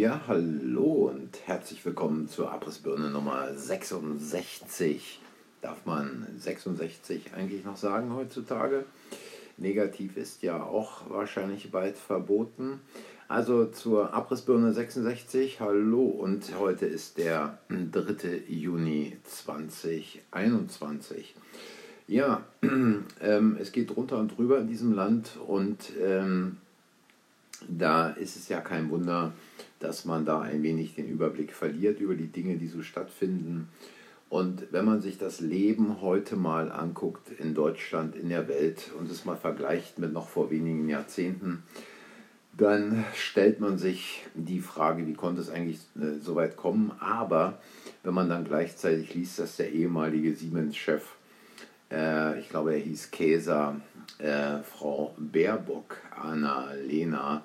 Ja, hallo und herzlich willkommen zur Abrissbirne Nummer 66. Darf man 66 eigentlich noch sagen heutzutage? Negativ ist ja auch wahrscheinlich bald verboten. Also zur Abrissbirne 66, hallo und heute ist der 3. Juni 2021. Ja, ähm, es geht runter und drüber in diesem Land und ähm, da ist es ja kein Wunder, dass man da ein wenig den Überblick verliert über die Dinge, die so stattfinden. Und wenn man sich das Leben heute mal anguckt in Deutschland, in der Welt und es mal vergleicht mit noch vor wenigen Jahrzehnten, dann stellt man sich die Frage, wie konnte es eigentlich äh, so weit kommen. Aber wenn man dann gleichzeitig liest, dass der ehemalige Siemens-Chef, äh, ich glaube, er hieß Käser, äh, Frau Baerbock, Anna-Lena,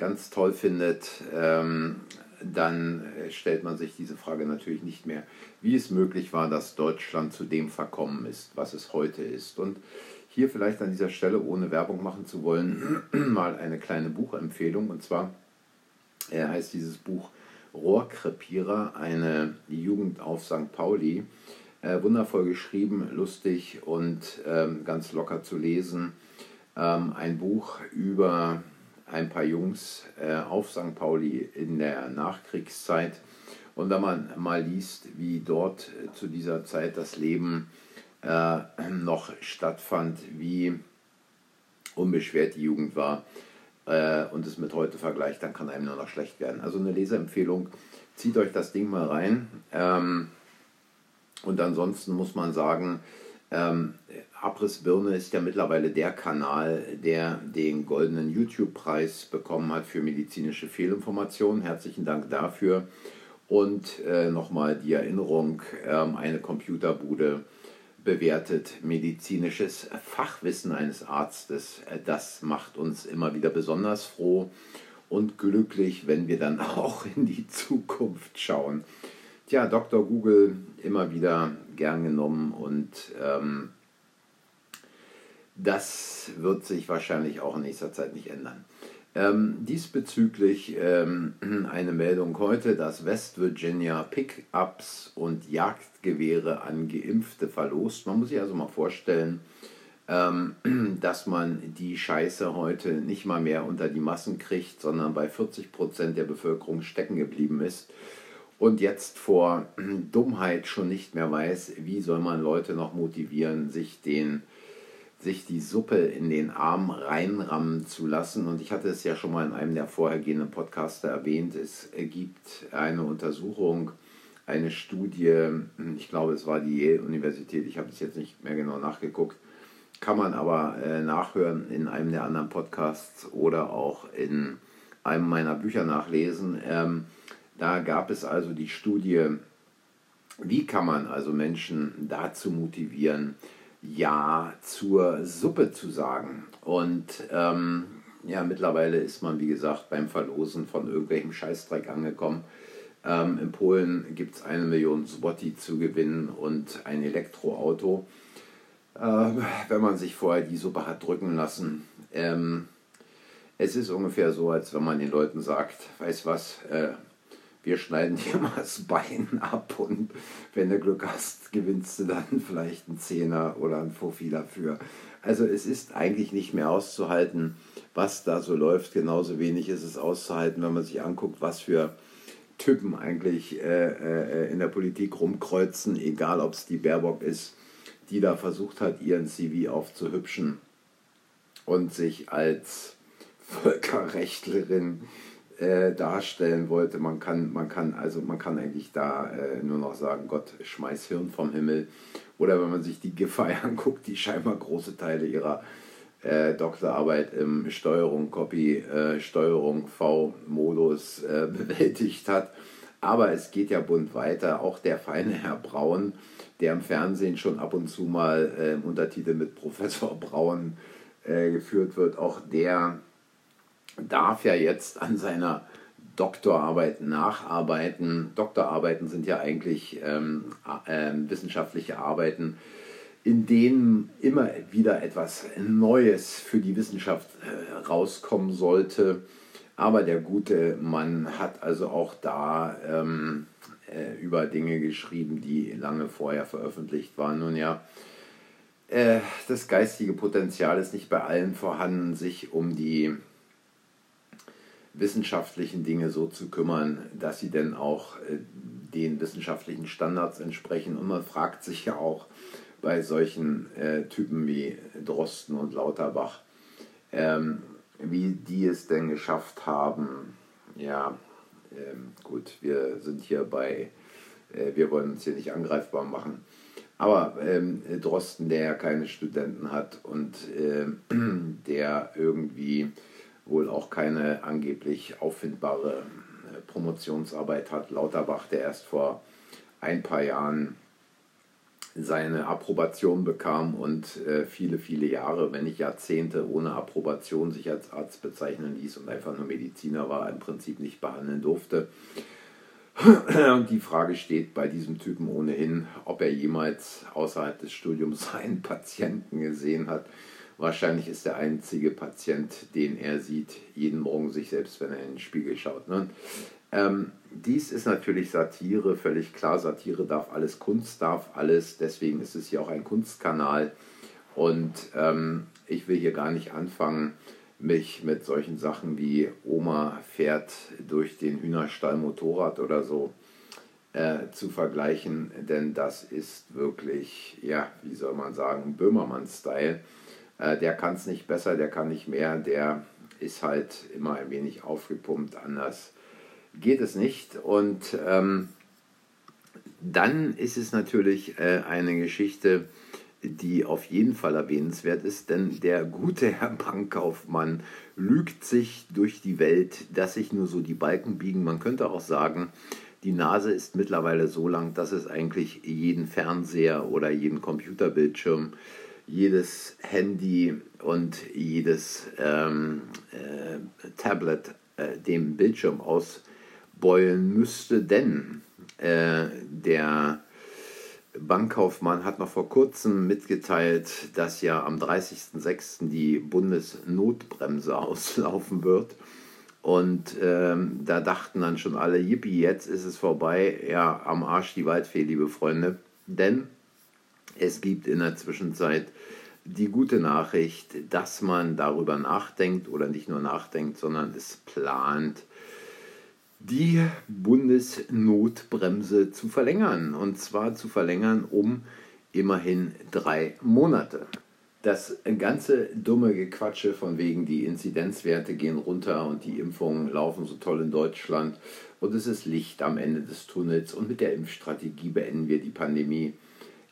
ganz toll findet, ähm, dann stellt man sich diese Frage natürlich nicht mehr, wie es möglich war, dass Deutschland zu dem verkommen ist, was es heute ist. Und hier vielleicht an dieser Stelle, ohne Werbung machen zu wollen, mal eine kleine Buchempfehlung. Und zwar äh, heißt dieses Buch Rohrkrepierer, eine Jugend auf St. Pauli. Äh, wundervoll geschrieben, lustig und ähm, ganz locker zu lesen. Ähm, ein Buch über ein paar Jungs äh, auf St. Pauli in der Nachkriegszeit. Und wenn man mal liest, wie dort äh, zu dieser Zeit das Leben äh, noch stattfand, wie unbeschwert die Jugend war äh, und es mit heute vergleicht, dann kann einem nur noch schlecht werden. Also eine Leseempfehlung, zieht euch das Ding mal rein. Ähm, und ansonsten muss man sagen, ähm, Abrissbirne ist ja mittlerweile der Kanal, der den goldenen YouTube-Preis bekommen hat für medizinische Fehlinformationen. Herzlichen Dank dafür. Und äh, nochmal die Erinnerung, ähm, eine Computerbude bewertet medizinisches Fachwissen eines Arztes. Äh, das macht uns immer wieder besonders froh und glücklich, wenn wir dann auch in die Zukunft schauen. Tja, Dr. Google immer wieder gern genommen und ähm, das wird sich wahrscheinlich auch in nächster Zeit nicht ändern. Ähm, diesbezüglich ähm, eine Meldung heute, dass West Virginia Pickups und Jagdgewehre an Geimpfte verlost. Man muss sich also mal vorstellen, ähm, dass man die Scheiße heute nicht mal mehr unter die Massen kriegt, sondern bei 40 Prozent der Bevölkerung stecken geblieben ist und jetzt vor Dummheit schon nicht mehr weiß, wie soll man Leute noch motivieren, sich den sich die Suppe in den Arm reinrammen zu lassen. Und ich hatte es ja schon mal in einem der vorhergehenden Podcaster erwähnt. Es gibt eine Untersuchung, eine Studie, ich glaube, es war die Yale-Universität, ich habe es jetzt nicht mehr genau nachgeguckt, kann man aber äh, nachhören in einem der anderen Podcasts oder auch in einem meiner Bücher nachlesen. Ähm, da gab es also die Studie, wie kann man also Menschen dazu motivieren, Ja zur Suppe zu sagen. Und ähm, ja, mittlerweile ist man, wie gesagt, beim Verlosen von irgendwelchem Scheißdreck angekommen. Ähm, in Polen gibt es eine Million Zloty zu gewinnen und ein Elektroauto. Äh, wenn man sich vorher die Suppe hat drücken lassen. Ähm, es ist ungefähr so, als wenn man den Leuten sagt, weiß was, äh, wir schneiden dir mal das Bein ab und wenn du Glück hast, gewinnst du dann vielleicht einen Zehner oder einen Fuffi dafür. Also es ist eigentlich nicht mehr auszuhalten, was da so läuft. Genauso wenig ist es auszuhalten, wenn man sich anguckt, was für Typen eigentlich äh, äh, in der Politik rumkreuzen, egal ob es die Baerbock ist, die da versucht hat, ihren CV aufzuhübschen und sich als Völkerrechtlerin äh, darstellen wollte. Man kann, man kann, also man kann eigentlich da äh, nur noch sagen, Gott, schmeiß Hirn vom Himmel. Oder wenn man sich die Giffey anguckt, die scheinbar große Teile ihrer äh, Doktorarbeit im Steuerung Copy, äh, Steuerung V-Modus äh, bewältigt hat. Aber es geht ja bunt weiter. Auch der feine Herr Braun, der im Fernsehen schon ab und zu mal äh, im Untertitel mit Professor Braun geführt wird, auch der darf ja jetzt an seiner Doktorarbeit nacharbeiten. Doktorarbeiten sind ja eigentlich ähm, äh, wissenschaftliche Arbeiten, in denen immer wieder etwas Neues für die Wissenschaft äh, rauskommen sollte. Aber der gute Mann hat also auch da ähm, äh, über Dinge geschrieben, die lange vorher veröffentlicht waren. Nun ja, äh, das geistige Potenzial ist nicht bei allen vorhanden, sich um die wissenschaftlichen Dinge so zu kümmern, dass sie denn auch äh, den wissenschaftlichen Standards entsprechen. Und man fragt sich ja auch bei solchen äh, Typen wie Drosten und Lauterbach, ähm, wie die es denn geschafft haben. Ja, ähm, gut, wir sind hier bei, äh, wir wollen uns hier nicht angreifbar machen. Aber ähm, Drosten, der ja keine Studenten hat und äh, der irgendwie wohl auch keine angeblich auffindbare äh, Promotionsarbeit hat, Lauterbach, der erst vor ein paar Jahren seine Approbation bekam und äh, viele, viele Jahre, wenn nicht Jahrzehnte ohne Approbation sich als Arzt bezeichnen ließ und einfach nur Mediziner war, im Prinzip nicht behandeln durfte. Und die Frage steht bei diesem Typen ohnehin, ob er jemals außerhalb des Studiums einen Patienten gesehen hat. Wahrscheinlich ist der einzige Patient, den er sieht, jeden Morgen sich selbst, wenn er in den Spiegel schaut. Ne? Ähm, dies ist natürlich Satire, völlig klar. Satire darf alles, Kunst darf alles. Deswegen ist es hier auch ein Kunstkanal. Und ähm, ich will hier gar nicht anfangen, mich mit solchen Sachen wie Oma fährt durch den Hühnerstall Motorrad oder so äh, zu vergleichen, denn das ist wirklich, ja, wie soll man sagen, Böhmermann-Style. Äh, der kann es nicht besser, der kann nicht mehr, der ist halt immer ein wenig aufgepumpt, anders geht es nicht. Und ähm, dann ist es natürlich äh, eine Geschichte, die auf jeden Fall erwähnenswert ist, denn der gute Herr Bankkaufmann lügt sich durch die Welt, dass sich nur so die Balken biegen. Man könnte auch sagen, die Nase ist mittlerweile so lang, dass es eigentlich jeden Fernseher oder jeden Computerbildschirm, jedes Handy und jedes ähm, äh, Tablet äh, dem Bildschirm ausbeulen müsste, denn äh, der Bankkaufmann hat noch vor kurzem mitgeteilt, dass ja am 30.06. die Bundesnotbremse auslaufen wird. Und ähm, da dachten dann schon alle, yippie, jetzt ist es vorbei. Ja, am Arsch die Waldfee, liebe Freunde. Denn es gibt in der Zwischenzeit die gute Nachricht, dass man darüber nachdenkt oder nicht nur nachdenkt, sondern es plant, die Bundesnotbremse zu verlängern. Und zwar zu verlängern um immerhin drei Monate. Das ganze dumme Gequatsche von wegen, die Inzidenzwerte gehen runter und die Impfungen laufen so toll in Deutschland und es ist Licht am Ende des Tunnels und mit der Impfstrategie beenden wir die Pandemie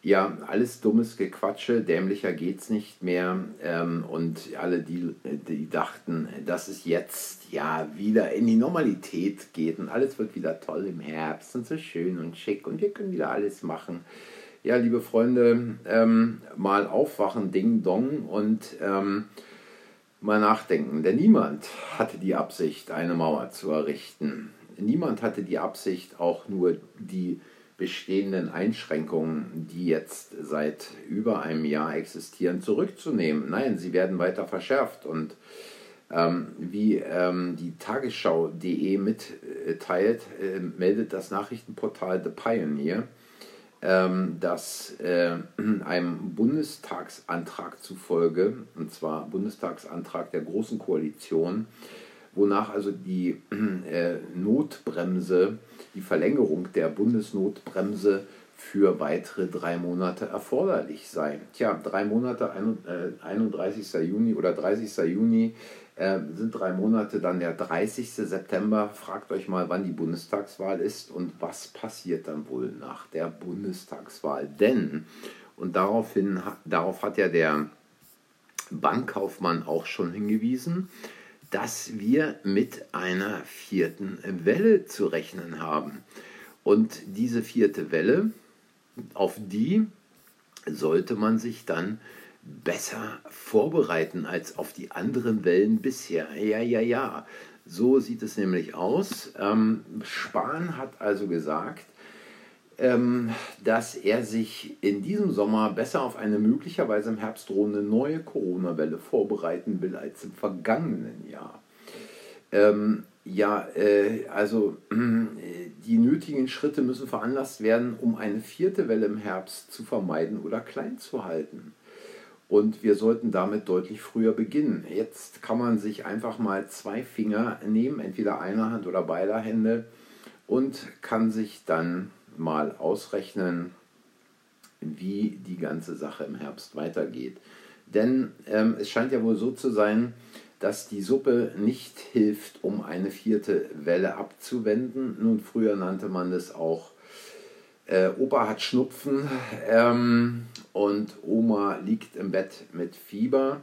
ja, alles dummes Gequatsche, dämlicher geht's nicht mehr. Ähm, und alle, die, die dachten, dass es jetzt ja wieder in die Normalität geht und alles wird wieder toll im Herbst und so schön und schick und wir können wieder alles machen. Ja, liebe Freunde, ähm, mal aufwachen, Ding Dong und ähm, mal nachdenken. Denn niemand hatte die Absicht, eine Mauer zu errichten. Niemand hatte die Absicht, auch nur die bestehenden Einschränkungen, die jetzt seit über einem Jahr existieren, zurückzunehmen. Nein, sie werden weiter verschärft und ähm, wie ähm, die Tagesschau.de mitteilt, äh, meldet das Nachrichtenportal The Pioneer, ähm, dass äh, einem Bundestagsantrag zufolge, und zwar Bundestagsantrag der Großen Koalition, wonach also die äh, Notbremse die Verlängerung der Bundesnotbremse für weitere drei Monate erforderlich sei. Tja, drei Monate, 31. Äh, Juni oder 30. Juni äh, sind drei Monate, dann der 30. September. Fragt euch mal, wann die Bundestagswahl ist und was passiert dann wohl nach der Bundestagswahl. Denn, und daraufhin, darauf hat ja der Bankkaufmann auch schon hingewiesen, dass wir mit einer vierten Welle zu rechnen haben. Und diese vierte Welle, auf die sollte man sich dann besser vorbereiten als auf die anderen Wellen bisher. Ja, ja, ja. So sieht es nämlich aus. Ähm, Spahn hat also gesagt, dass er sich in diesem Sommer besser auf eine möglicherweise im Herbst drohende neue Corona-Welle vorbereiten will als im vergangenen Jahr. Ähm, ja, äh, also äh, die nötigen Schritte müssen veranlasst werden, um eine vierte Welle im Herbst zu vermeiden oder klein zu halten. Und wir sollten damit deutlich früher beginnen. Jetzt kann man sich einfach mal zwei Finger nehmen, entweder eine Hand oder beide Hände, und kann sich dann mal ausrechnen, wie die ganze Sache im Herbst weitergeht. Denn ähm, es scheint ja wohl so zu sein, dass die Suppe nicht hilft, um eine vierte Welle abzuwenden. Nun, früher nannte man das auch äh, Opa hat Schnupfen ähm, und Oma liegt im Bett mit Fieber.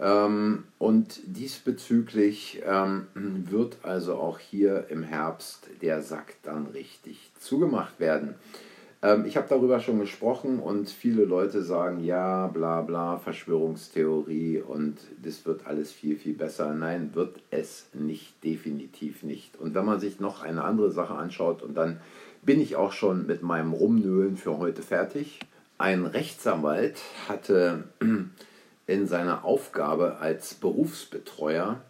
Ähm, und diesbezüglich ähm, wird also auch hier im Herbst der Sack dann richtig zugemacht werden. Ähm, ich habe darüber schon gesprochen und viele Leute sagen, ja, bla bla, Verschwörungstheorie und das wird alles viel, viel besser. Nein, wird es nicht, definitiv nicht. Und wenn man sich noch eine andere Sache anschaut und dann bin ich auch schon mit meinem Rumnöhlen für heute fertig. Ein Rechtsanwalt hatte in seiner Aufgabe als Berufsbetreuer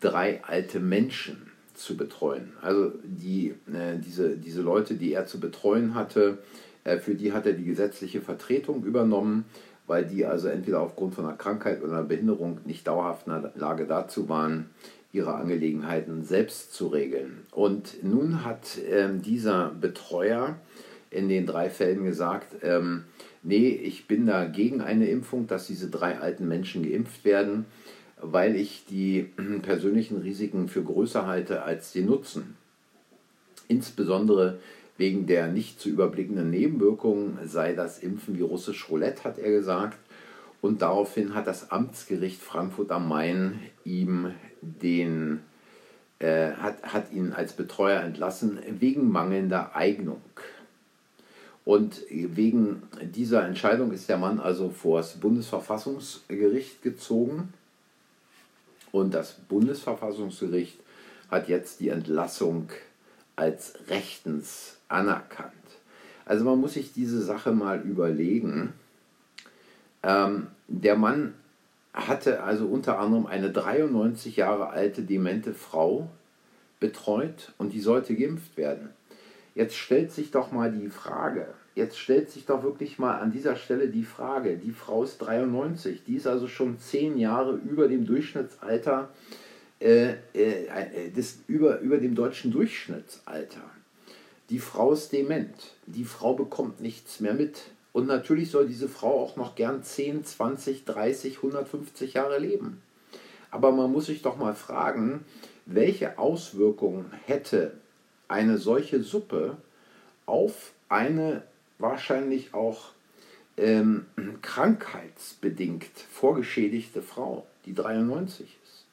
drei alte Menschen zu betreuen. Also die, äh, diese, diese Leute, die er zu betreuen hatte, äh, für die hat er die gesetzliche Vertretung übernommen, weil die also entweder aufgrund von einer Krankheit oder einer Behinderung nicht dauerhaft in der Lage dazu waren, ihre Angelegenheiten selbst zu regeln. Und nun hat ähm, dieser Betreuer in den drei Fällen gesagt, ähm, nee, ich bin da gegen eine Impfung, dass diese drei alten Menschen geimpft werden weil ich die persönlichen Risiken für größer halte als die Nutzen. Insbesondere wegen der nicht zu überblickenden Nebenwirkungen sei das Impfen wie russisch Roulette, hat er gesagt. Und daraufhin hat das Amtsgericht Frankfurt am Main ihm den, äh, hat, hat ihn als Betreuer entlassen wegen mangelnder Eignung. Und wegen dieser Entscheidung ist der Mann also vor das Bundesverfassungsgericht gezogen und das Bundesverfassungsgericht hat jetzt die Entlassung als rechtens anerkannt. Also man muss sich diese Sache mal überlegen. Ähm, der Mann hatte also unter anderem eine 93 Jahre alte demente Frau betreut und die sollte geimpft werden. Jetzt stellt sich doch mal die Frage, jetzt stellt sich doch wirklich mal an dieser Stelle die Frage, die Frau ist 93, die ist also schon zehn Jahre über dem Durchschnittsalter, äh, äh, äh, des, über, über dem deutschen Durchschnittsalter. Die Frau ist dement, die Frau bekommt nichts mehr mit. Und natürlich soll diese Frau auch noch gern 10, 20, 30, 150 Jahre leben. Aber man muss sich doch mal fragen, welche Auswirkungen hätte eine solche Suppe auf eine wahrscheinlich auch ähm, krankheitsbedingt vorgeschädigte Frau, die 93 ist.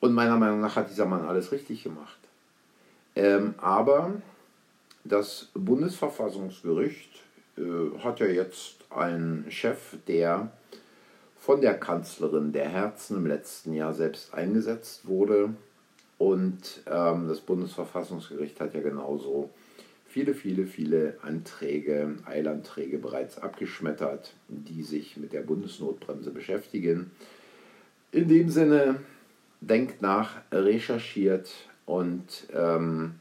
Und meiner Meinung nach hat dieser Mann alles richtig gemacht. Ähm, aber das Bundesverfassungsgericht äh, hat ja jetzt einen Chef, der von der Kanzlerin der Herzen im letzten Jahr selbst eingesetzt wurde. Und ähm, das Bundesverfassungsgericht hat ja genauso viele, viele, viele Anträge, Eilanträge bereits abgeschmettert, die sich mit der Bundesnotbremse beschäftigen. In dem Sinne, denkt nach, recherchiert und ähm,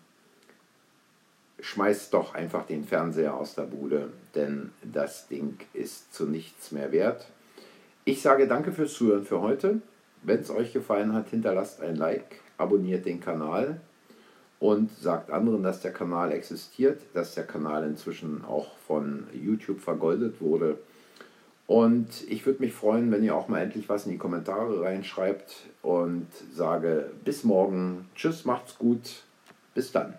schmeißt doch einfach den Fernseher aus der Bude, denn das Ding ist zu nichts mehr wert. Ich sage danke fürs Zuhören für heute. Wenn es euch gefallen hat, hinterlasst ein Like, abonniert den Kanal und sagt anderen, dass der Kanal existiert, dass der Kanal inzwischen auch von YouTube vergoldet wurde. Und ich würde mich freuen, wenn ihr auch mal endlich was in die Kommentare reinschreibt und sage bis morgen. Tschüss, macht's gut. Bis dann.